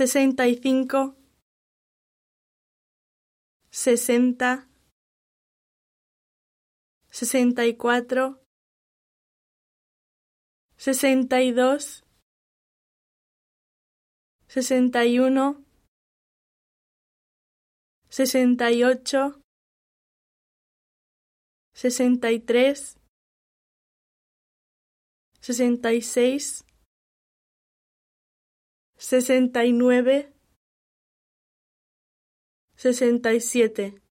sesenta y cinco, sesenta, sesenta y cuatro, sesenta y dos, sesenta y uno, sesenta y ocho, sesenta y tres, sesenta y seis, sesenta y nueve, sesenta y siete.